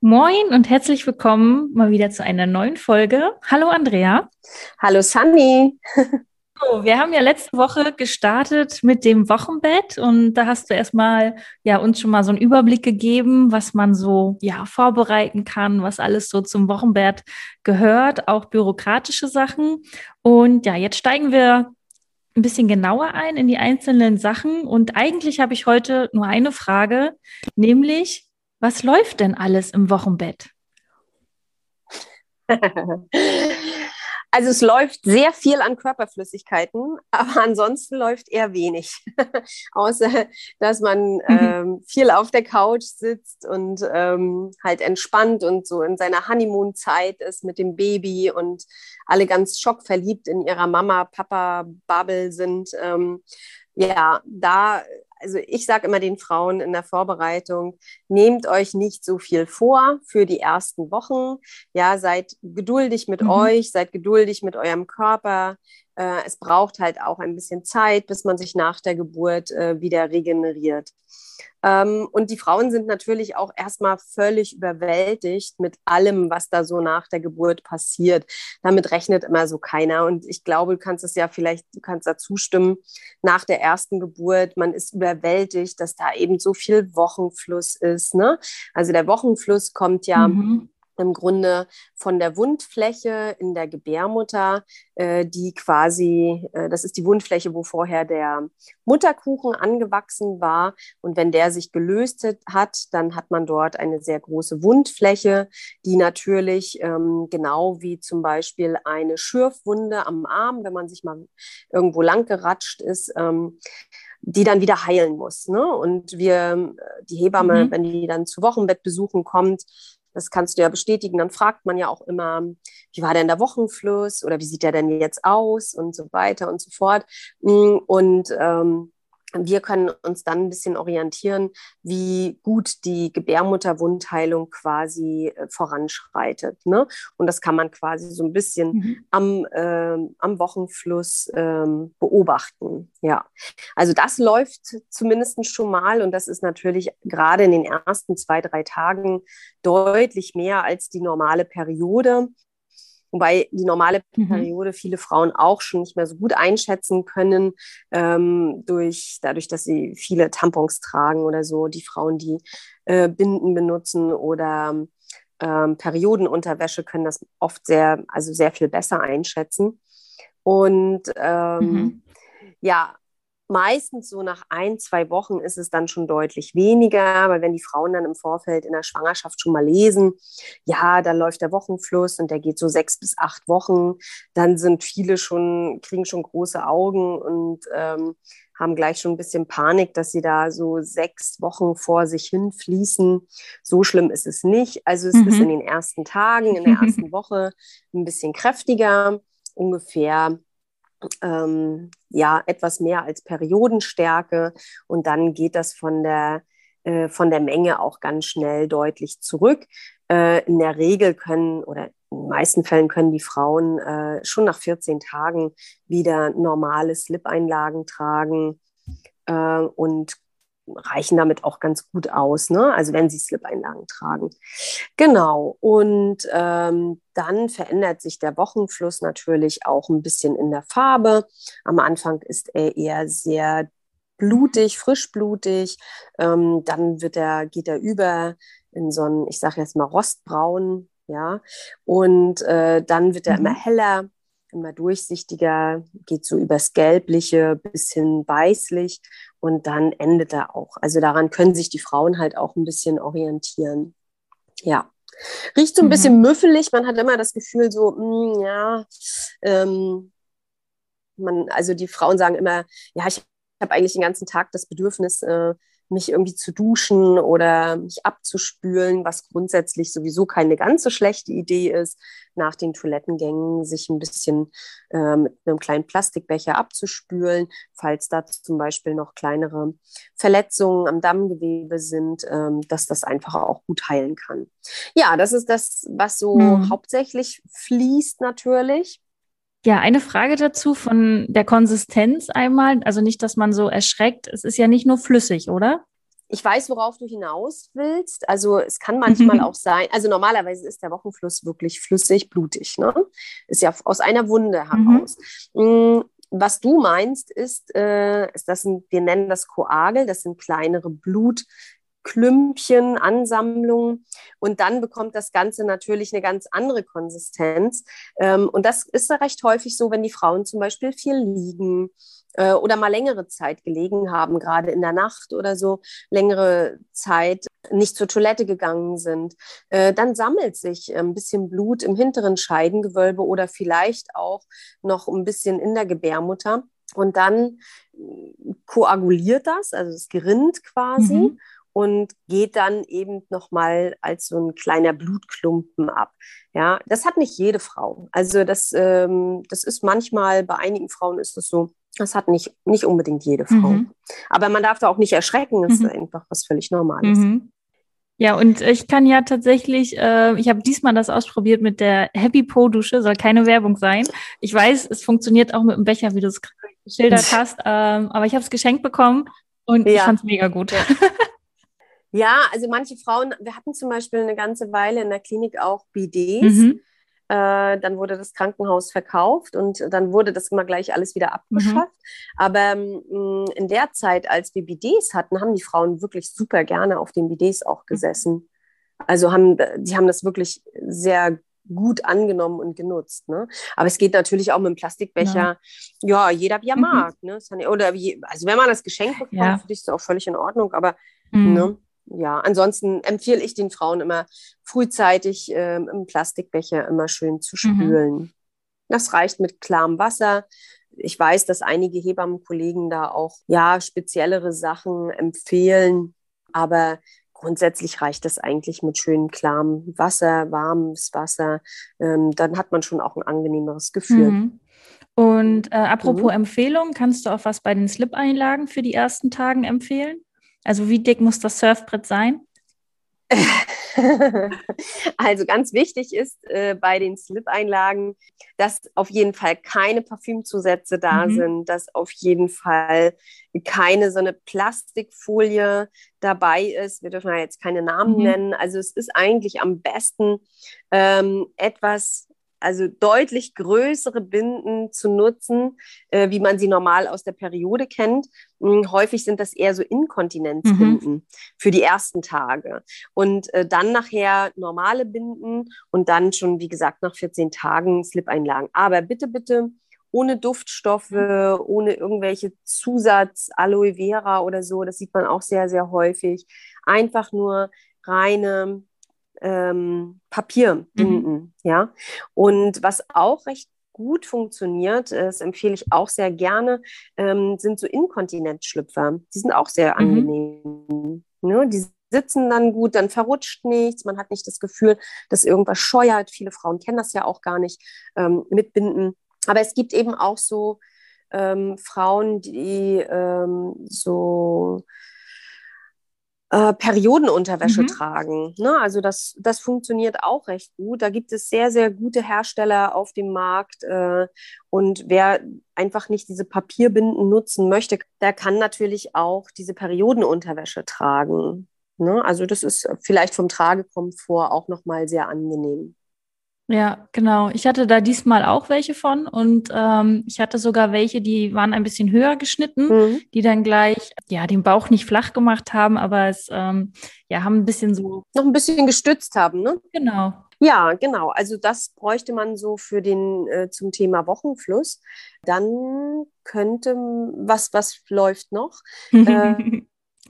Moin und herzlich willkommen mal wieder zu einer neuen Folge. Hallo Andrea. Hallo Sunny. So, wir haben ja letzte Woche gestartet mit dem Wochenbett und da hast du erstmal ja uns schon mal so einen Überblick gegeben, was man so ja vorbereiten kann, was alles so zum Wochenbett gehört, auch bürokratische Sachen. Und ja, jetzt steigen wir ein bisschen genauer ein in die einzelnen Sachen und eigentlich habe ich heute nur eine Frage, nämlich was läuft denn alles im Wochenbett? Also es läuft sehr viel an Körperflüssigkeiten, aber ansonsten läuft eher wenig. Außer, dass man ähm, viel auf der Couch sitzt und ähm, halt entspannt und so in seiner Honeymoon-Zeit ist mit dem Baby und alle ganz schockverliebt in ihrer Mama-Papa-Bubble sind. Ähm, ja, da also ich sage immer den Frauen in der Vorbereitung, nehmt euch nicht so viel vor für die ersten Wochen. Ja, seid geduldig mit Mhm. euch, seid geduldig mit eurem Körper. Äh, es braucht halt auch ein bisschen Zeit, bis man sich nach der Geburt äh, wieder regeneriert. Ähm, und die Frauen sind natürlich auch erstmal völlig überwältigt mit allem, was da so nach der Geburt passiert. Damit rechnet immer so keiner. Und ich glaube, du kannst es ja vielleicht, du kannst da zustimmen, nach der ersten Geburt, man ist überwältigt, dass da eben so viel Wochenfluss ist. Ne? Also der Wochenfluss kommt ja Mhm. Im Grunde von der Wundfläche in der Gebärmutter, äh, die quasi, äh, das ist die Wundfläche, wo vorher der Mutterkuchen angewachsen war. Und wenn der sich gelöst hat, dann hat man dort eine sehr große Wundfläche, die natürlich ähm, genau wie zum Beispiel eine Schürfwunde am Arm, wenn man sich mal irgendwo lang geratscht ist, ähm, die dann wieder heilen muss. Ne? Und wir, äh, die Hebamme, Mhm. wenn die dann zu Wochenbettbesuchen kommt, das kannst du ja bestätigen, dann fragt man ja auch immer, wie war denn der Wochenfluss oder wie sieht der denn jetzt aus und so weiter und so fort. Mm, Und ähm, wir können uns dann ein bisschen orientieren, wie gut die Gebärmutterwundheilung quasi äh, voranschreitet. Ne? Und das kann man quasi so ein bisschen Mhm. am, ähm, am Wochenfluss ähm, beobachten. Ja, also das läuft zumindest schon mal und das ist natürlich gerade in den ersten zwei, drei Tagen deutlich mehr als die normale Periode. Wobei die normale Mhm. Periode viele Frauen auch schon nicht mehr so gut einschätzen können, ähm, durch, dadurch, dass sie viele Tampons tragen oder so. Die Frauen, die äh, Binden benutzen oder ähm, Periodenunterwäsche können das oft sehr, also sehr viel besser einschätzen. Und ähm, Mhm. ja, meistens so nach ein, zwei Wochen ist es dann schon deutlich weniger, weil wenn die Frauen dann im Vorfeld in der Schwangerschaft schon mal lesen, ja, da läuft der Wochenfluss und der geht so sechs bis acht Wochen, dann sind viele schon, kriegen schon große Augen und ähm, haben gleich schon ein bisschen Panik, dass sie da so sechs Wochen vor sich hin fließen. So schlimm ist es nicht. Also es Mhm. ist in den ersten Tagen, in der ersten Woche ein bisschen kräftiger, ungefähr ähm, ja etwas mehr als Periodenstärke und dann geht das von der äh, von der Menge auch ganz schnell deutlich zurück. Äh, in der Regel können oder in den meisten Fällen können die Frauen äh, schon nach 14 Tagen wieder normale Slip-Einlagen tragen äh, und reichen damit auch ganz gut aus, ne? also wenn sie Slip-Einlagen tragen. Genau, und ähm, dann verändert sich der Wochenfluss natürlich auch ein bisschen in der Farbe. Am Anfang ist er eher sehr blutig, frischblutig. Ähm, dann wird er, geht er über in so einen, ich sage jetzt mal, rostbraun, ja. Und äh, dann wird er Mhm. immer heller, immer durchsichtiger, geht so übers Gelbliche bis hin weißlich und dann endet er auch. Also daran können sich die Frauen halt auch ein bisschen orientieren. Ja. Riecht so ein Mhm. bisschen müffelig. Man hat immer das Gefühl, so, mm, ja, ähm, man, also die Frauen sagen immer, ja, ich habe eigentlich den ganzen Tag das Bedürfnis, äh, mich irgendwie zu duschen oder mich abzuspülen, was grundsätzlich sowieso keine ganz so schlechte Idee ist, nach den Toilettengängen sich ein bisschen äh, mit einem kleinen Plastikbecher abzuspülen, falls da zum Beispiel noch kleinere Verletzungen am Dammgewebe sind, äh, dass das einfach auch gut heilen kann. Ja, das ist das, was so hm. hauptsächlich fließt natürlich. Ja, eine Frage dazu von der Konsistenz einmal. Also nicht, dass man so erschreckt. Es ist ja nicht nur flüssig, oder? Ich weiß, worauf du hinaus willst. Also es kann manchmal auch sein, also normalerweise ist der Wochenfluss wirklich flüssig, blutig. Ne? Ist ja aus einer Wunde mhm. heraus. Mhm. Was du meinst, ist, äh, ist das ein, wir nennen das Koagel, das sind kleinere Blut, Klümpchen, Ansammlungen. Und dann bekommt das Ganze natürlich eine ganz andere Konsistenz. Ähm, und das ist ja recht häufig so, wenn die Frauen zum Beispiel viel liegen äh, oder mal längere Zeit gelegen haben, gerade in der Nacht oder so, längere Zeit nicht zur Toilette gegangen sind. Äh, dann sammelt sich ein bisschen Blut im hinteren Scheidengewölbe oder vielleicht auch noch ein bisschen in der Gebärmutter. Und dann koaguliert das, also es gerinnt quasi. Mhm und geht dann eben nochmal als so ein kleiner Blutklumpen ab. Ja, das hat nicht jede Frau. Also das, ähm, das ist manchmal, bei einigen Frauen ist das so, das hat nicht, nicht unbedingt jede Frau. Mhm. Aber man darf da auch nicht erschrecken, das mhm. ist einfach was völlig Normales. Mhm. Ja, und ich kann ja tatsächlich, äh, ich habe diesmal das ausprobiert mit der Happy Po Dusche, soll keine Werbung sein. Ich weiß, es funktioniert auch mit dem Becher, wie du es geschildert hast, ähm, aber ich habe es geschenkt bekommen und ja. ich fand es mega gut. Ja. Ja, also manche Frauen, wir hatten zum Beispiel eine ganze Weile in der Klinik auch BDs. Mhm. Äh, dann wurde das Krankenhaus verkauft und dann wurde das immer gleich alles wieder abgeschafft. Mhm. Aber mh, mm, in der Zeit, als wir BDs hatten, haben die Frauen wirklich super gerne auf den BDs auch mhm. gesessen. Also haben, die haben das wirklich sehr gut angenommen und genutzt. Ne? Aber es geht natürlich auch mit dem Plastikbecher, ja, ja jeder wie er mhm. mag. Ne? Oder wie, also wenn man das Geschenk bekommt, ja. finde ich es auch völlig in Ordnung, aber mhm. ne? Ja, ansonsten empfehle ich den Frauen immer frühzeitig ähm, im Plastikbecher immer schön zu mhm. spülen. Mhm. Das reicht mit klarem Wasser. Ich weiß, dass einige Hebammenkollegen da auch ja speziellere Sachen empfehlen, aber grundsätzlich reicht es eigentlich mit schön klarem Wasser, warmes Wasser. Ähm, dann hat man schon auch ein angenehmeres Gefühl. Mhm. Und äh, apropos mhm. Empfehlung, kannst du auch was bei den Slip-Einlagen für die ersten Tagen empfehlen? Also wie dick muss das Surfbrett sein? also ganz wichtig ist äh, bei den Slip-Einlagen, dass auf jeden Fall keine Parfümzusätze da mhm. sind, dass auf jeden Fall keine so eine Plastikfolie dabei ist. Wir dürfen ja jetzt keine Namen mhm. nennen. Also es ist eigentlich am besten ähm, etwas also deutlich größere Binden zu nutzen, äh, wie man sie normal aus der Periode kennt. Hm, häufig sind das eher so Inkontinenzbinden mhm. für die ersten Tage. Und äh, dann nachher normale Binden und dann schon, wie gesagt, nach 14 Tagen Slip-Einlagen. Aber bitte, bitte ohne Duftstoffe, ohne irgendwelche Zusatz, Aloe Vera oder so. Das sieht man auch sehr, sehr häufig. Einfach nur reine ähm, Papier binden. Mhm. Ja? Und was auch recht gut funktioniert, das empfehle ich auch sehr gerne, ähm, sind so Inkontinenzschlüpfer. Die sind auch sehr mhm. angenehm. Ne? Die sitzen dann gut, dann verrutscht nichts, man hat nicht das Gefühl, dass irgendwas scheuert. Viele Frauen kennen das ja auch gar nicht ähm, mit Binden. Aber es gibt eben auch so ähm, Frauen, die ähm, so äh, Periodenunterwäsche mhm. tragen. Ne? Also das, das funktioniert auch recht gut. Da gibt es sehr, sehr gute Hersteller auf dem Markt. Äh, und wer einfach nicht diese Papierbinden nutzen möchte, der kann natürlich auch diese Periodenunterwäsche tragen. Ne? Also das ist vielleicht vom Tragekomfort auch nochmal sehr angenehm. Ja, genau. Ich hatte da diesmal auch welche von und ähm, ich hatte sogar welche, die waren ein bisschen höher geschnitten, mhm. die dann gleich ja den Bauch nicht flach gemacht haben, aber es ähm, ja haben ein bisschen so noch ein bisschen gestützt haben, ne? Genau. Ja, genau. Also das bräuchte man so für den äh, zum Thema Wochenfluss. Dann könnte was was läuft noch. äh,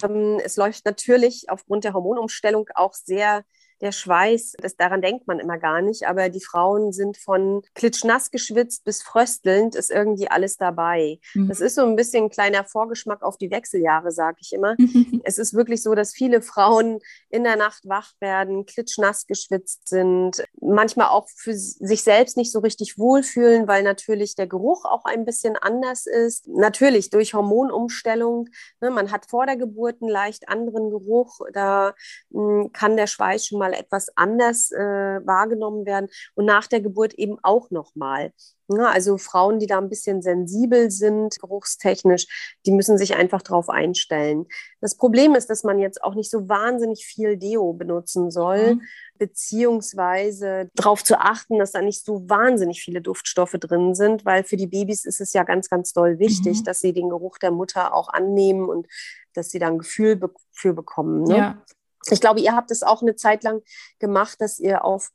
ähm, es läuft natürlich aufgrund der Hormonumstellung auch sehr der Schweiß, das, daran denkt man immer gar nicht, aber die Frauen sind von klitschnass geschwitzt bis fröstelnd, ist irgendwie alles dabei. Mhm. Das ist so ein bisschen ein kleiner Vorgeschmack auf die Wechseljahre, sage ich immer. es ist wirklich so, dass viele Frauen in der Nacht wach werden, klitschnass geschwitzt sind, manchmal auch für sich selbst nicht so richtig wohlfühlen, weil natürlich der Geruch auch ein bisschen anders ist. Natürlich durch Hormonumstellung. Ne, man hat vor der Geburt einen leicht anderen Geruch. Da mh, hm, kann der Schweiß schon mal etwas anders äh, wahrgenommen werden und nach der Geburt eben auch nochmal. Ja, also Frauen, die da ein bisschen sensibel sind, geruchstechnisch, die müssen sich einfach darauf einstellen. Das Problem ist, dass man jetzt auch nicht so wahnsinnig viel Deo benutzen soll, mhm. beziehungsweise darauf zu achten, dass da nicht so wahnsinnig viele Duftstoffe drin sind, weil für die Babys ist es ja ganz, ganz doll wichtig, mhm. dass sie den Geruch der Mutter auch annehmen und dass sie da ein Gefühl für bekommen. Ne? Ja. Ich glaube, ihr habt es auch eine Zeit lang gemacht, dass ihr auf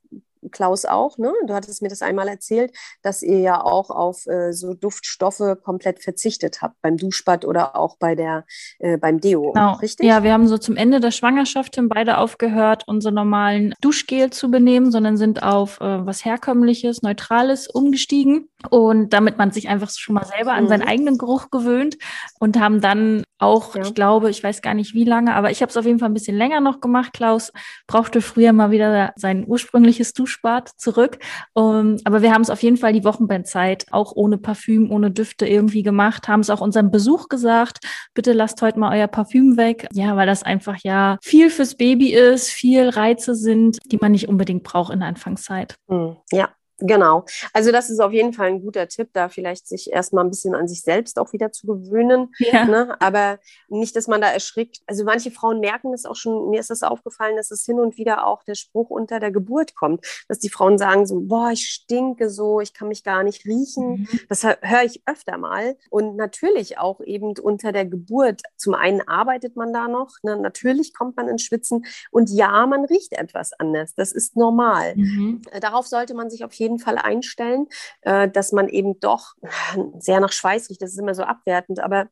Klaus auch, ne? Du hattest mir das einmal erzählt, dass ihr ja auch auf äh, so Duftstoffe komplett verzichtet habt beim Duschbad oder auch bei der äh, beim Deo, genau. richtig? Ja, wir haben so zum Ende der Schwangerschaft hin beide aufgehört, unsere normalen Duschgel zu benehmen, sondern sind auf äh, was herkömmliches, neutrales umgestiegen und damit man sich einfach schon mal selber an mhm. seinen eigenen Geruch gewöhnt und haben dann auch, ja. ich glaube, ich weiß gar nicht wie lange, aber ich habe es auf jeden Fall ein bisschen länger noch gemacht. Klaus brauchte früher mal wieder sein ursprüngliches Duschbad zurück. Um, aber wir haben es auf jeden Fall die Wochenbendzeit auch ohne Parfüm, ohne Düfte irgendwie gemacht, haben es auch unserem Besuch gesagt, bitte lasst heute mal euer Parfüm weg. Ja, weil das einfach ja viel fürs Baby ist, viel Reize sind, die man nicht unbedingt braucht in der Anfangszeit. Hm, ja, Genau. Also das ist auf jeden Fall ein guter Tipp, da vielleicht sich erstmal ein bisschen an sich selbst auch wieder zu gewöhnen. Ja. Ne? Aber nicht, dass man da erschrickt. Also manche Frauen merken es auch schon, mir ist das aufgefallen, dass es hin und wieder auch der Spruch unter der Geburt kommt, dass die Frauen sagen so, boah, ich stinke so, ich kann mich gar nicht riechen. Mhm. Das höre ich öfter mal. Und natürlich auch eben unter der Geburt. Zum einen arbeitet man da noch, ne? natürlich kommt man ins Schwitzen und ja, man riecht etwas anders. Das ist normal. Mhm. Darauf sollte man sich auf jeden jeden Fall einstellen, äh, dass man eben doch sehr nach Schweiß riecht. Das ist immer so abwertend, aber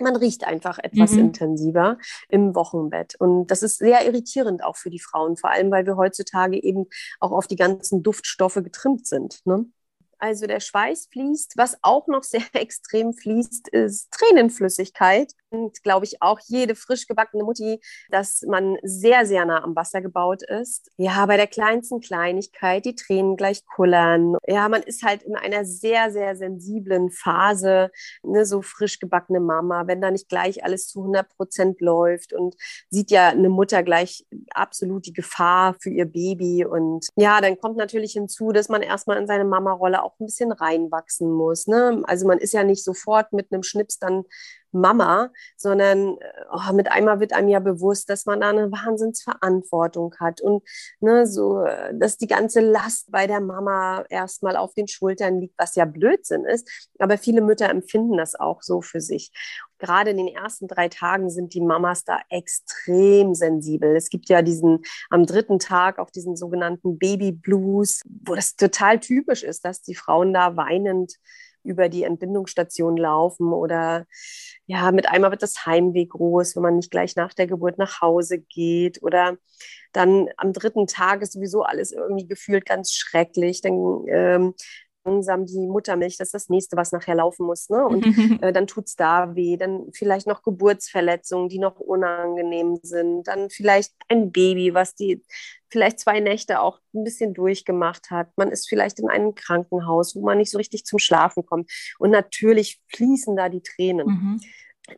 man riecht einfach etwas mhm. intensiver im Wochenbett. Und das ist sehr irritierend auch für die Frauen, vor allem weil wir heutzutage eben auch auf die ganzen Duftstoffe getrimmt sind. Ne? Also der Schweiß fließt. Was auch noch sehr extrem fließt, ist Tränenflüssigkeit und glaube ich auch jede frisch gebackene Mutti, dass man sehr, sehr nah am Wasser gebaut ist. Ja, bei der kleinsten Kleinigkeit, die Tränen gleich kullern. Ja, man ist halt in einer sehr, sehr sensiblen Phase, ne, so frisch gebackene Mama, wenn da nicht gleich alles zu 100 Prozent läuft und sieht ja eine Mutter gleich absolut die Gefahr für ihr Baby. Und ja, dann kommt natürlich hinzu, dass man erstmal in seine Mama-Rolle auch ein bisschen reinwachsen muss. Ne? Also man ist ja nicht sofort mit einem Schnips dann Mama, sondern oh, mit einmal wird einem ja bewusst, dass man da eine Wahnsinnsverantwortung hat und ne, so, dass die ganze Last bei der Mama erstmal auf den Schultern liegt, was ja Blödsinn ist. Aber viele Mütter empfinden das auch so für sich. Gerade in den ersten drei Tagen sind die Mamas da extrem sensibel. Es gibt ja diesen am dritten Tag auch diesen sogenannten Baby Blues, wo das total typisch ist, dass die Frauen da weinend über die Entbindungsstation laufen oder ja, mit einmal wird das Heimweh groß, wenn man nicht gleich nach der Geburt nach Hause geht oder dann am dritten Tag ist sowieso alles irgendwie gefühlt ganz schrecklich. Dann ähm, langsam die Muttermilch, das ist das nächste, was nachher laufen muss. Ne? Und äh, dann tut es da weh. Dann vielleicht noch Geburtsverletzungen, die noch unangenehm sind. Dann vielleicht ein Baby, was die vielleicht zwei Nächte auch ein bisschen durchgemacht hat. Man ist vielleicht in einem Krankenhaus, wo man nicht so richtig zum Schlafen kommt. Und natürlich fließen da die Tränen. Mhm.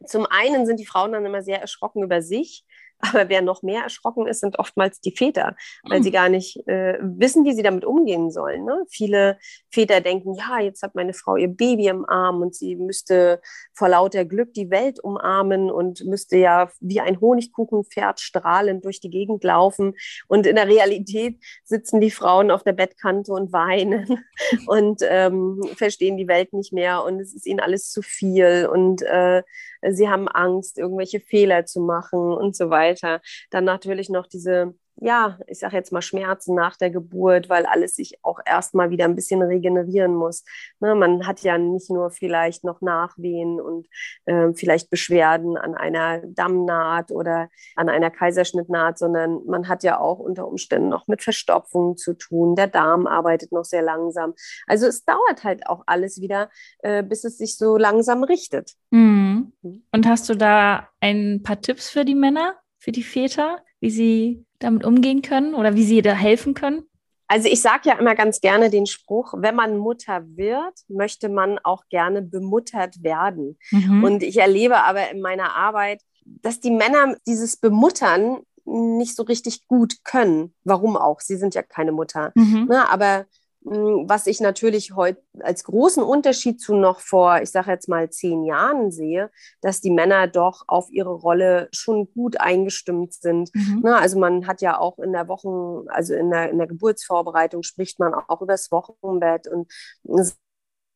Zum einen sind die Frauen dann immer sehr erschrocken über sich, aber wer noch mehr erschrocken ist, sind oftmals die Väter, weil mhm. sie gar nicht äh, wissen, wie sie damit umgehen sollen. Ne? Viele Väter denken, ja, jetzt hat meine Frau ihr Baby im Arm und sie müsste vor lauter Glück die Welt umarmen und müsste ja wie ein Honigkuchenpferd strahlend durch die Gegend laufen. Und in der Realität sitzen die Frauen auf der Bettkante und weinen und ähm, verstehen die Welt nicht mehr und es ist ihnen alles zu viel und äh, sie haben Angst, irgendwelche Fehler zu machen und so weiter. Dann natürlich noch diese ja, ich sage jetzt mal Schmerzen nach der Geburt, weil alles sich auch erstmal wieder ein bisschen regenerieren muss. Ne, man hat ja nicht nur vielleicht noch Nachwehen und äh, vielleicht Beschwerden an einer Dammnaht oder an einer Kaiserschnittnaht, sondern man hat ja auch unter Umständen noch mit Verstopfungen zu tun. Der Darm arbeitet noch sehr langsam. Also es dauert halt auch alles wieder, äh, bis es sich so langsam richtet. Mhm. Und hast du da ein paar Tipps für die Männer, für die Väter, wie sie damit umgehen können oder wie sie da helfen können? Also ich sage ja immer ganz gerne den Spruch, wenn man Mutter wird, möchte man auch gerne bemuttert werden. Mhm. Und ich erlebe aber in meiner Arbeit, dass die Männer dieses Bemuttern nicht so richtig gut können. Warum auch? Sie sind ja keine Mutter. Mhm. Na, ne, aber was ich natürlich heute als großen Unterschied zu noch vor, ich sage jetzt mal zehn Jahren sehe, dass die Männer doch auf ihre Rolle schon gut eingestimmt sind. Mhm. Na, ne, also man hat ja auch in der Wochen, also in der, in der Geburtsvorbereitung spricht man auch über das Wochenbett und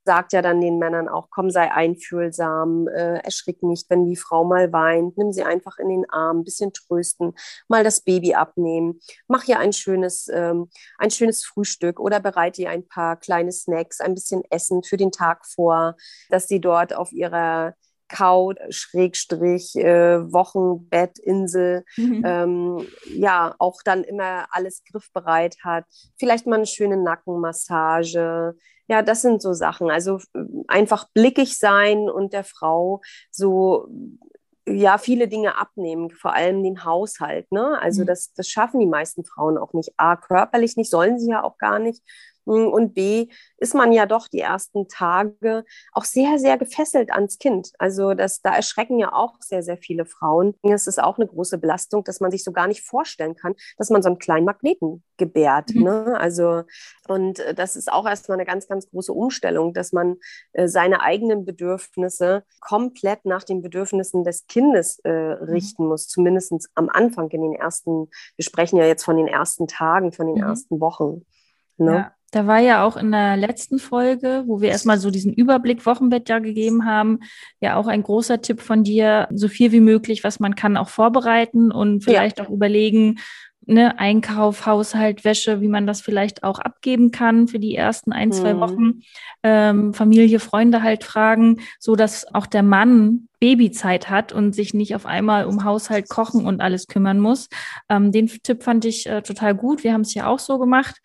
sagt ja dann den Männern auch, komm, sei einfühlsam, äh, erschrick nicht, wenn die Frau mal weint, nimm sie einfach in den Arm, ein bisschen trösten, mal das Baby abnehmen, mach ihr ein schönes, ähm, ein schönes Frühstück oder bereite ihr ein paar kleine Snacks, ein bisschen Essen für den Tag vor, dass sie dort auf ihrer Couch, Schrägstrich, äh, Wochenbettinsel, mhm. ähm, ja, auch dann immer alles griffbereit hat. Vielleicht mal eine schöne Nackenmassage, ja, das sind so Sachen. Also einfach blickig sein und der Frau so ja, viele Dinge abnehmen, vor allem den Haushalt. Ne? Also mhm. das, das schaffen die meisten Frauen auch nicht. A, körperlich nicht, sollen sie ja auch gar nicht. Und B, ist man ja doch die ersten Tage auch sehr, sehr gefesselt ans Kind. Also das, da erschrecken ja auch sehr, sehr viele Frauen. Es ist auch eine große Belastung, dass man sich so gar nicht vorstellen kann, dass man so einen kleinen Magneten gebärt. Mhm. Ne? Also, und äh, das ist auch erstmal eine ganz, ganz große Umstellung, dass man äh, seine eigenen Bedürfnisse komplett nach den Bedürfnissen des Kindes äh, mhm. richten muss, zumindest am Anfang in den ersten, wir sprechen ja jetzt von den ersten Tagen, von den mhm. ersten Wochen. Ne? Ja. Da war ja auch in der letzten Folge, wo wir erstmal so diesen Überblick Wochenbett ja gegeben haben, ja auch ein großer Tipp von dir, so viel wie möglich, was man kann, auch vorbereiten und vielleicht ja. auch überlegen, ne, Einkauf, Haushalt, Wäsche, wie man das vielleicht auch abgeben kann für die ersten ein, zwei mhm. Wochen. Ähm, Familie, Freunde halt fragen, so dass auch der Mann Babyzeit hat und sich nicht auf einmal um Haushalt, Kochen und alles kümmern muss. Ähm, den Tipp fand ich äh, total gut. Wir haben es ja auch so gemacht.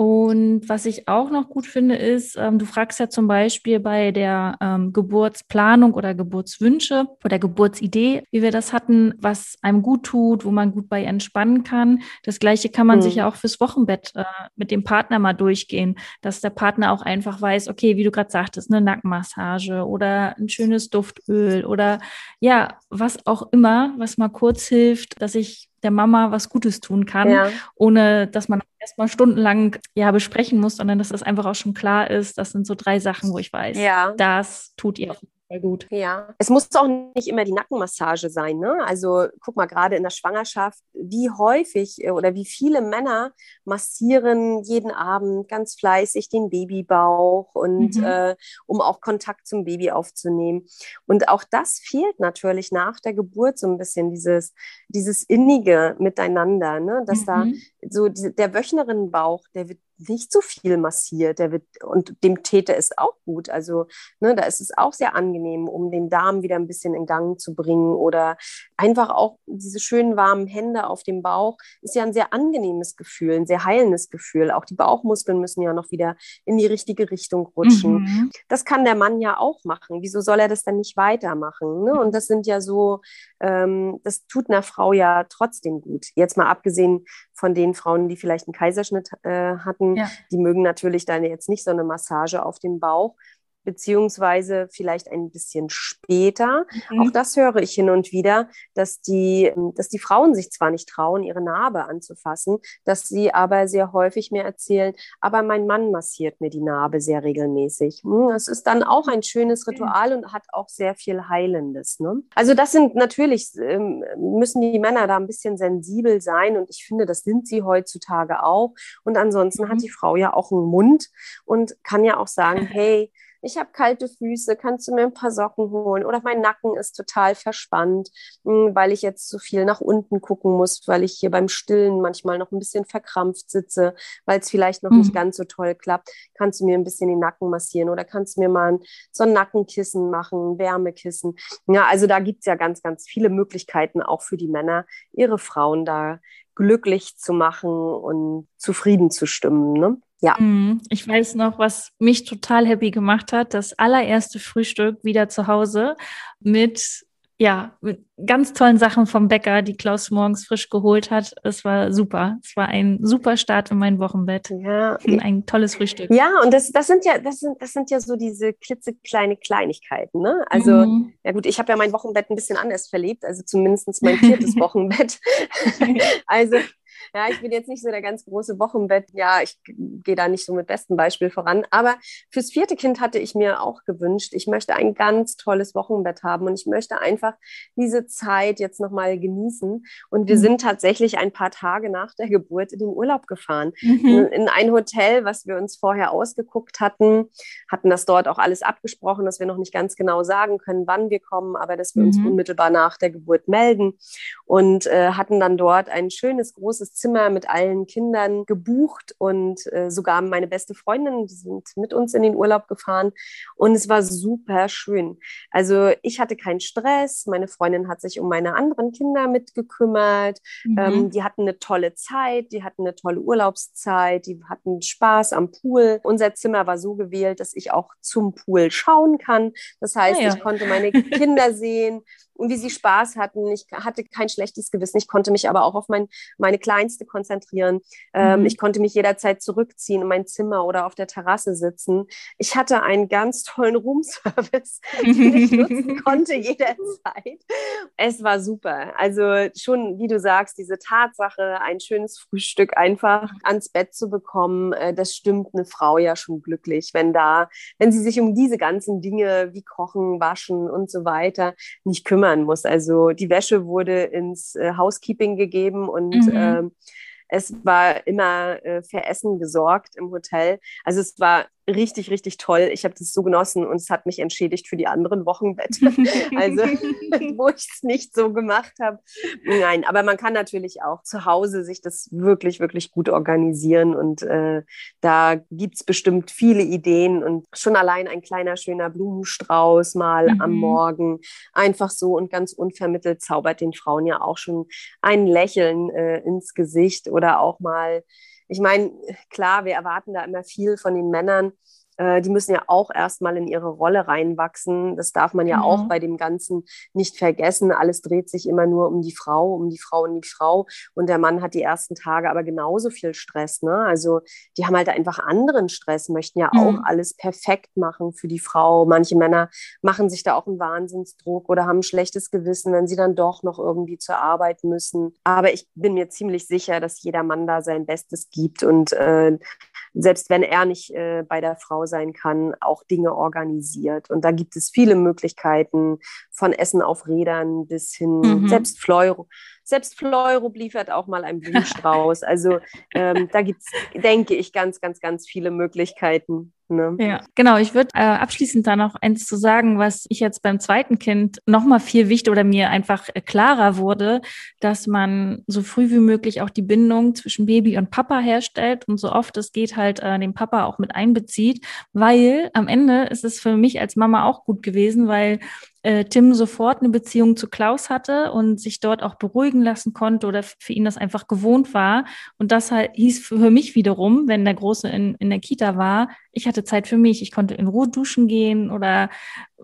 Und was ich auch noch gut finde, ist, ähm, du fragst ja zum Beispiel bei der ähm, Geburtsplanung oder Geburtswünsche oder Geburtsidee, wie wir das hatten, was einem gut tut, wo man gut bei entspannen kann. Das Gleiche kann man mhm. sich ja auch fürs Wochenbett äh, mit dem Partner mal durchgehen, dass der Partner auch einfach weiß, okay, wie du gerade sagtest, eine Nackenmassage oder ein schönes Duftöl oder ja, was auch immer, was mal kurz hilft, dass ich der Mama was Gutes tun kann, ja. ohne dass man erstmal stundenlang ja besprechen muss, sondern dass das einfach auch schon klar ist. Das sind so drei Sachen, wo ich weiß, ja. das tut ihr auf Fall gut. Ja, es muss auch nicht immer die Nackenmassage sein. Ne? Also guck mal, gerade in der Schwangerschaft, wie häufig äh, oder wie viele Männer massieren jeden Abend ganz fleißig den Babybauch und mhm. äh, um auch Kontakt zum Baby aufzunehmen. Und auch das fehlt natürlich nach der Geburt so ein bisschen, dieses, dieses innige Miteinander, ne? dass mhm. da so die, der Wöchnerinnenbauch, der wird nicht so viel massiert. Der wird, und dem Täter ist auch gut. Also ne, da ist es auch sehr angenehm, um den Darm wieder ein bisschen in Gang zu bringen. Oder einfach auch diese schönen warmen Hände auf dem Bauch ist ja ein sehr angenehmes Gefühl, ein sehr heilendes Gefühl. Auch die Bauchmuskeln müssen ja noch wieder in die richtige Richtung rutschen. Mhm. Das kann der Mann ja auch machen. Wieso soll er das dann nicht weitermachen? Ne? Und das sind ja so, ähm, das tut einer Frau ja trotzdem gut. Jetzt mal abgesehen von den Frauen, die vielleicht einen Kaiserschnitt äh, hatten, ja. die mögen natürlich dann jetzt nicht so eine Massage auf den Bauch beziehungsweise vielleicht ein bisschen später. Mhm. Auch das höre ich hin und wieder, dass die, dass die Frauen sich zwar nicht trauen, ihre Narbe anzufassen, dass sie aber sehr häufig mir erzählen, aber mein Mann massiert mir die Narbe sehr regelmäßig. Das hm, ist dann auch ein schönes Ritual und hat auch sehr viel Heilendes. Ne? Also das sind natürlich, ähm, müssen die Männer da ein bisschen sensibel sein und ich finde, das sind sie heutzutage auch. Und ansonsten mhm. hat die Frau ja auch einen Mund und kann ja auch sagen, hey, ich habe kalte Füße, kannst du mir ein paar Socken holen? Oder mein Nacken ist total verspannt, hm, weil ich jetzt so viel nach unten gucken muss, weil ich hier beim Stillen manchmal noch ein bisschen verkrampft sitze, weil es vielleicht noch mhm. nicht ganz so toll klappt. Kannst du mir ein bisschen den Nacken massieren oder kannst du mir mal so ein Nackenkissen machen, ein Wärmekissen? Ja, also da gibt es ja ganz, ganz viele Möglichkeiten auch für die Männer, ihre Frauen da glücklich zu machen und zufrieden zu stimmen. Ne? Ja. Mhm. Ich weiß noch, was mich total happy gemacht hat. Das allererste Frühstück wieder zu Hause mit ja, mit ganz tollen Sachen vom Bäcker, die Klaus morgens frisch geholt hat. Es war super. Es war ein super Start in mein Wochenbett. Ja. Ein tolles Frühstück. Ja, und das, das sind ja, das sind, das sind ja so diese klitzekleine Kleinigkeiten, ne? Also, mhm. ja gut, ich habe ja mein Wochenbett ein bisschen anders verlebt, also zumindest mein viertes Wochenbett. also ja, ich bin jetzt nicht so der ganz große Wochenbett. Ja, ich gehe da nicht so mit bestem Beispiel voran. Aber fürs vierte Kind hatte ich mir auch gewünscht, ich möchte ein ganz tolles Wochenbett haben und ich möchte einfach diese Zeit jetzt nochmal genießen. Und wir mhm. sind tatsächlich ein paar Tage nach der Geburt in den Urlaub gefahren. Mhm. In, in ein Hotel, was wir uns vorher ausgeguckt hatten, hatten das dort auch alles abgesprochen, dass wir noch nicht ganz genau sagen können, wann wir kommen, aber dass wir mhm. uns unmittelbar nach der Geburt melden und äh, hatten dann dort ein schönes, großes Zimmer mit allen Kindern gebucht und äh, sogar meine beste Freundin, die sind mit uns in den Urlaub gefahren und es war super schön. Also ich hatte keinen Stress, meine Freundin hat sich um meine anderen Kinder mitgekümmert, mhm. ähm, die hatten eine tolle Zeit, die hatten eine tolle Urlaubszeit, die hatten Spaß am Pool. Unser Zimmer war so gewählt, dass ich auch zum Pool schauen kann. Das heißt, ah, ja. ich konnte meine Kinder sehen, und wie sie Spaß hatten. Ich hatte kein schlechtes Gewissen. Ich konnte mich aber auch auf mein, meine Kleinste konzentrieren. Ähm, mhm. Ich konnte mich jederzeit zurückziehen in mein Zimmer oder auf der Terrasse sitzen. Ich hatte einen ganz tollen Roomservice, den ich nutzen konnte jederzeit. Es war super. Also schon, wie du sagst, diese Tatsache, ein schönes Frühstück einfach ans Bett zu bekommen, äh, das stimmt eine Frau ja schon glücklich, wenn da, wenn sie sich um diese ganzen Dinge wie Kochen, Waschen und so weiter nicht kümmert kümmern muss. Also die Wäsche wurde ins äh, Housekeeping gegeben und mhm. äh, es war immer äh, für Essen gesorgt im Hotel. Also es war richtig, richtig toll. Ich habe das so genossen und es hat mich entschädigt für die anderen Wochenbette. also, wo ich es nicht so gemacht habe. Nein, aber man kann natürlich auch zu Hause sich das wirklich, wirklich gut organisieren und äh, da gibt es bestimmt viele Ideen und schon allein ein kleiner, schöner Blumenstrauß mal mhm. am Morgen, einfach so und ganz unvermittelt zaubert den Frauen ja auch schon ein Lächeln äh, ins Gesicht oder auch mal ich meine, klar, wir erwarten da immer viel von den Männern, äh, die müssen ja auch erstmal in ihre Rolle reinwachsen. Das darf man ja mhm. auch bei dem Ganzen nicht vergessen. Alles dreht sich immer nur um die Frau, um die Frau und die Frau. Und der Mann hat die ersten Tage aber genauso viel Stress. Ne? Also die haben halt einfach anderen Stress, möchten ja auch mhm. alles perfekt machen für die Frau. Manche Männer machen sich da auch einen Wahnsinnsdruck oder haben ein schlechtes Gewissen, wenn sie dann doch noch irgendwie zur Arbeit müssen. Aber ich bin mir ziemlich sicher, dass jeder Mann da sein Bestes gibt und äh, selbst wenn er nicht äh, bei der Frau sein kann, auch Dinge organisiert. Und da gibt es viele Möglichkeiten, von Essen auf Rädern bis hin, mhm. selbst Fleuro. Selbst Fleurop liefert auch mal einen Blumenstrauß. Also ähm, da gibt es, denke ich, ganz, ganz, ganz viele Möglichkeiten. Ne? Ja, genau. Ich würde äh, abschließend da noch eins zu sagen, was ich jetzt beim zweiten Kind noch mal viel wichtiger oder mir einfach äh, klarer wurde, dass man so früh wie möglich auch die Bindung zwischen Baby und Papa herstellt und so oft es geht halt äh, den Papa auch mit einbezieht, weil am Ende ist es für mich als Mama auch gut gewesen, weil äh, Tim sofort eine Beziehung zu Klaus hatte und sich dort auch beruhigen lassen konnte oder für ihn das einfach gewohnt war. Und das halt hieß für mich wiederum, wenn der Große in, in der Kita war, ich hatte Zeit für mich. Ich konnte in Ruhe duschen gehen oder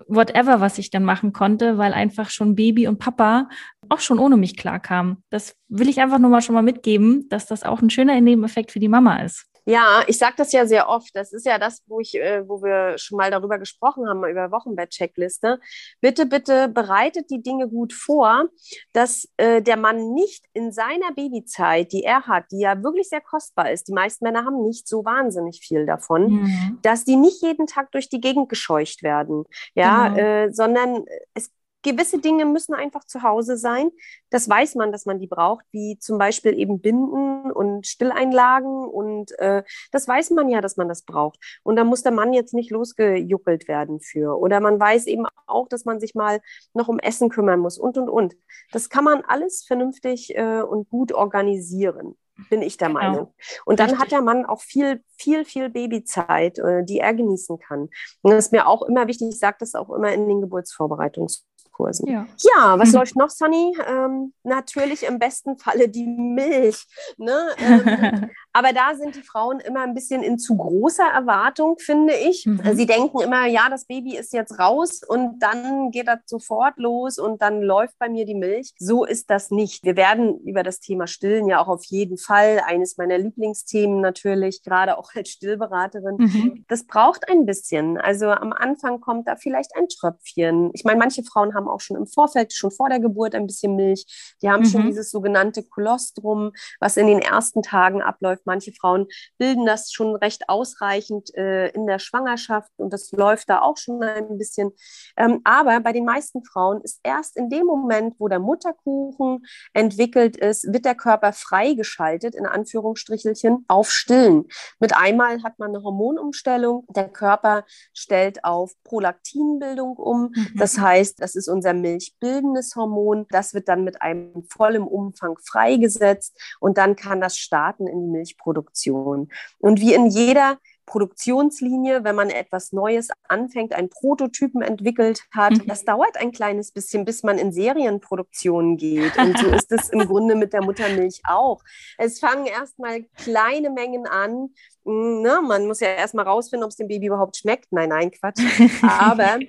whatever, was ich dann machen konnte, weil einfach schon Baby und Papa auch schon ohne mich klarkamen. Das will ich einfach nur mal schon mal mitgeben, dass das auch ein schöner Nebeneffekt für die Mama ist. Ja, ich sage das ja sehr oft. Das ist ja das, wo ich, äh, wo wir schon mal darüber gesprochen haben, über Wochenbett-Checkliste. Bitte, bitte bereitet die Dinge gut vor, dass äh, der Mann nicht in seiner Babyzeit, die er hat, die ja wirklich sehr kostbar ist, die meisten Männer haben nicht so wahnsinnig viel davon, mhm. dass die nicht jeden Tag durch die Gegend gescheucht werden, ja, mhm. äh, sondern es gewisse Dinge müssen einfach zu Hause sein. Das weiß man, dass man die braucht, wie zum Beispiel eben Binden und Stilleinlagen. Und äh, das weiß man ja, dass man das braucht. Und da muss der Mann jetzt nicht losgejuckelt werden für. Oder man weiß eben auch, dass man sich mal noch um Essen kümmern muss und, und, und. Das kann man alles vernünftig äh, und gut organisieren bin ich der genau. Meinung. Und dann Richtig. hat der Mann auch viel, viel, viel Babyzeit, äh, die er genießen kann. Und das ist mir auch immer wichtig, ich sage das auch immer in den Geburtsvorbereitungs Kursen. Ja, ja was mhm. läuft noch, Sunny? Ähm, natürlich im besten Falle die Milch. Ne? Ähm, aber da sind die Frauen immer ein bisschen in zu großer Erwartung, finde ich. Mhm. Sie denken immer, ja, das Baby ist jetzt raus und dann geht das sofort los und dann läuft bei mir die Milch. So ist das nicht. Wir werden über das Thema Stillen ja auch auf jeden Fall, eines meiner Lieblingsthemen natürlich, gerade auch als Stillberaterin. Mhm. Das braucht ein bisschen. Also am Anfang kommt da vielleicht ein Tröpfchen. Ich meine, manche Frauen haben auch schon im Vorfeld, schon vor der Geburt ein bisschen Milch. Die haben mhm. schon dieses sogenannte Kolostrum, was in den ersten Tagen abläuft Manche Frauen bilden das schon recht ausreichend äh, in der Schwangerschaft und das läuft da auch schon ein bisschen. Ähm, aber bei den meisten Frauen ist erst in dem Moment, wo der Mutterkuchen entwickelt ist, wird der Körper freigeschaltet, in Anführungsstrichelchen, auf Stillen. Mit einmal hat man eine Hormonumstellung. Der Körper stellt auf Prolaktinbildung um. Mhm. Das heißt, das ist unser milchbildendes Hormon. Das wird dann mit einem vollen Umfang freigesetzt und dann kann das starten in die Milch Milchproduktion. Und wie in jeder Produktionslinie, wenn man etwas Neues anfängt, einen Prototypen entwickelt hat. Mhm. Das dauert ein kleines bisschen, bis man in Serienproduktion geht. Und so ist es im Grunde mit der Muttermilch auch. Es fangen erstmal kleine Mengen an. Hm, ne? Man muss ja erstmal rausfinden, ob es dem Baby überhaupt schmeckt. Nein, nein, Quatsch. Aber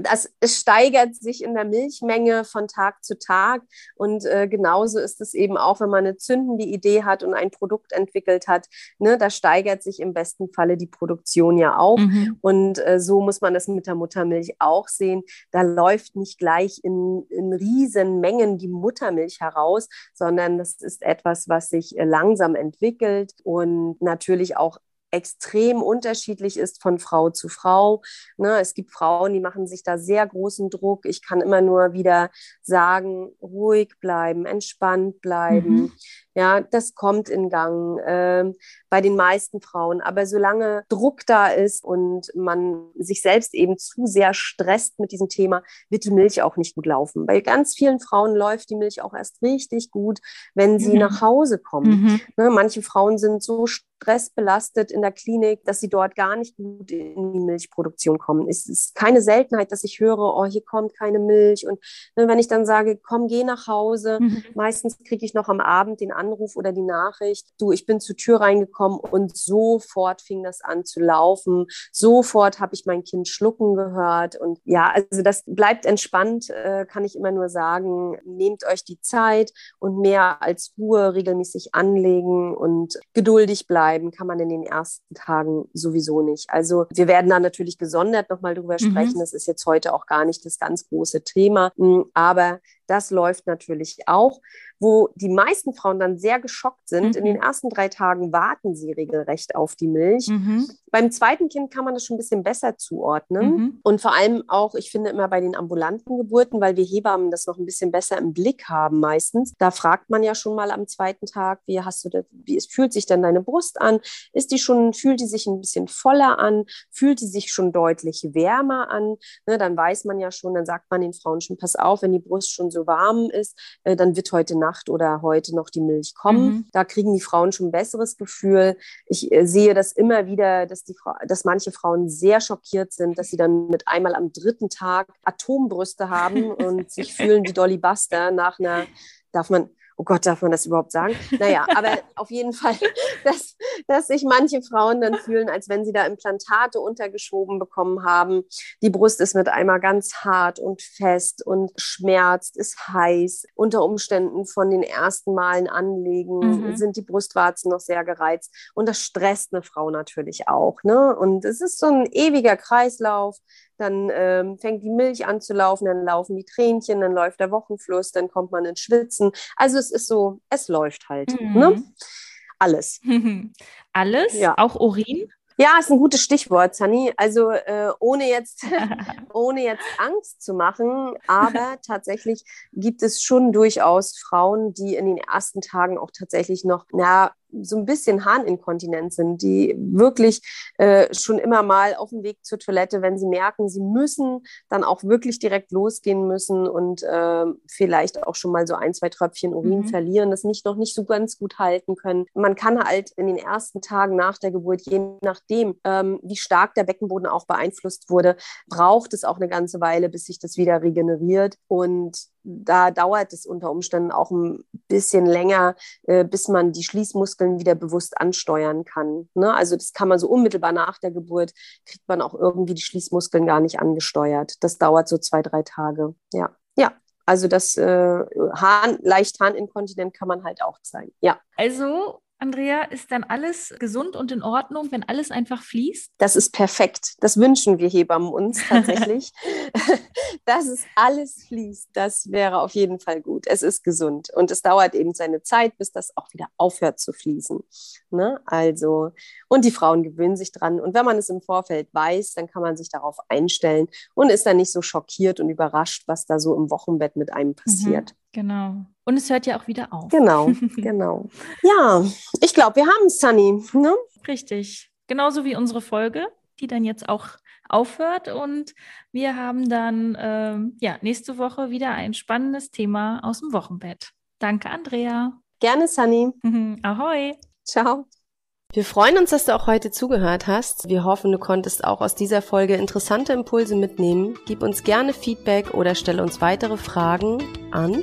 das, es steigert sich in der Milchmenge von Tag zu Tag. Und äh, genauso ist es eben auch, wenn man eine zündende Idee hat und ein Produkt entwickelt hat. Ne, da steigert sich im besten Falle die Produktion ja auch. Mhm. Und äh, so muss man das mit der Muttermilch auch sehen. Da läuft nicht gleich in, in riesen Mengen die Muttermilch heraus, sondern das ist etwas, was sich äh, langsam entwickelt und natürlich auch extrem unterschiedlich ist von Frau zu Frau. Ne, es gibt Frauen, die machen sich da sehr großen Druck. Ich kann immer nur wieder sagen, ruhig bleiben, entspannt bleiben. Mhm. Ja, das kommt in Gang äh, bei den meisten Frauen. Aber solange Druck da ist und man sich selbst eben zu sehr stresst mit diesem Thema, wird die Milch auch nicht gut laufen. Bei ganz vielen Frauen läuft die Milch auch erst richtig gut, wenn sie mhm. nach Hause kommen. Mhm. Ne, manche Frauen sind so stressbelastet in der Klinik, dass sie dort gar nicht gut in die Milchproduktion kommen. Es ist keine Seltenheit, dass ich höre, oh, hier kommt keine Milch. Und ne, wenn ich dann sage, komm, geh nach Hause, mhm. meistens kriege ich noch am Abend den Anruf oder die Nachricht, du, ich bin zur Tür reingekommen und sofort fing das an zu laufen. Sofort habe ich mein Kind schlucken gehört. Und ja, also das bleibt entspannt, äh, kann ich immer nur sagen. Nehmt euch die Zeit und mehr als Ruhe regelmäßig anlegen und geduldig bleiben kann man in den ersten Tagen sowieso nicht. Also wir werden da natürlich gesondert nochmal drüber mhm. sprechen. Das ist jetzt heute auch gar nicht das ganz große Thema. Aber das läuft natürlich auch wo die meisten Frauen dann sehr geschockt sind. Mhm. In den mhm. ersten drei Tagen warten sie regelrecht auf die Milch. Mhm. Beim zweiten Kind kann man das schon ein bisschen besser zuordnen. Mhm. Und vor allem auch, ich finde immer bei den ambulanten Geburten, weil wir Hebammen das noch ein bisschen besser im Blick haben meistens. Da fragt man ja schon mal am zweiten Tag, wie hast du das, wie es fühlt sich denn deine Brust an? Ist die schon, fühlt die sich ein bisschen voller an? Fühlt die sich schon deutlich wärmer an? Ne, dann weiß man ja schon, dann sagt man den Frauen schon, pass auf, wenn die Brust schon so warm ist, äh, dann wird heute Nacht oder heute noch die Milch kommen. Mhm. Da kriegen die Frauen schon ein besseres Gefühl. Ich äh, sehe das immer wieder, dass, die, dass manche Frauen sehr schockiert sind, dass sie dann mit einmal am dritten Tag Atombrüste haben und sich fühlen wie Dolly Buster nach einer, darf man, oh Gott, darf man das überhaupt sagen? Naja, aber auf jeden Fall, dass, dass sich manche Frauen dann fühlen, als wenn sie da Implantate untergeschoben bekommen haben. Die Brust ist mit einmal ganz hart und fest und schmerzt, ist heiß. Unter Umständen von den ersten Malen anlegen mhm. sind die Brustwarzen noch sehr gereizt. Und das stresst eine Frau natürlich auch. Ne? Und es ist so ein ewiger Kreislauf dann ähm, fängt die Milch an zu laufen, dann laufen die Tränchen, dann läuft der Wochenfluss, dann kommt man ins Schwitzen. Also es ist so, es läuft halt. Mhm. Ne? Alles. Alles? Ja. Auch Urin? Ja, ist ein gutes Stichwort, Sunny. Also äh, ohne jetzt, ohne jetzt Angst zu machen, aber tatsächlich gibt es schon durchaus Frauen, die in den ersten Tagen auch tatsächlich noch, na, so ein bisschen Harninkontinent sind, die wirklich äh, schon immer mal auf dem Weg zur Toilette, wenn sie merken, sie müssen, dann auch wirklich direkt losgehen müssen und äh, vielleicht auch schon mal so ein, zwei Tröpfchen Urin mhm. verlieren, das nicht noch nicht so ganz gut halten können. Man kann halt in den ersten Tagen nach der Geburt, je nachdem, ähm, wie stark der Beckenboden auch beeinflusst wurde, braucht es auch eine ganze Weile, bis sich das wieder regeneriert. Und da dauert es unter Umständen auch ein bisschen länger, äh, bis man die Schließmuskeln wieder bewusst ansteuern kann. Ne? Also das kann man so unmittelbar nach der Geburt, kriegt man auch irgendwie die Schließmuskeln gar nicht angesteuert. Das dauert so zwei, drei Tage. Ja, ja. Also das äh, Hahn, leicht Harninkontinent kann man halt auch sein. Ja. Also Andrea, ist dann alles gesund und in Ordnung, wenn alles einfach fließt? Das ist perfekt. Das wünschen wir Hebammen uns tatsächlich. dass es alles fließt, das wäre auf jeden Fall gut. Es ist gesund und es dauert eben seine Zeit, bis das auch wieder aufhört zu fließen. Ne? Also, und die Frauen gewöhnen sich dran. Und wenn man es im Vorfeld weiß, dann kann man sich darauf einstellen und ist dann nicht so schockiert und überrascht, was da so im Wochenbett mit einem passiert. Mhm. Genau. Und es hört ja auch wieder auf. Genau, genau. Ja, ich glaube, wir haben es, Sunny. Ne? Richtig. Genauso wie unsere Folge, die dann jetzt auch aufhört. Und wir haben dann ähm, ja, nächste Woche wieder ein spannendes Thema aus dem Wochenbett. Danke, Andrea. Gerne, Sunny. Ahoi. Ciao. Wir freuen uns, dass du auch heute zugehört hast. Wir hoffen, du konntest auch aus dieser Folge interessante Impulse mitnehmen. Gib uns gerne Feedback oder stelle uns weitere Fragen an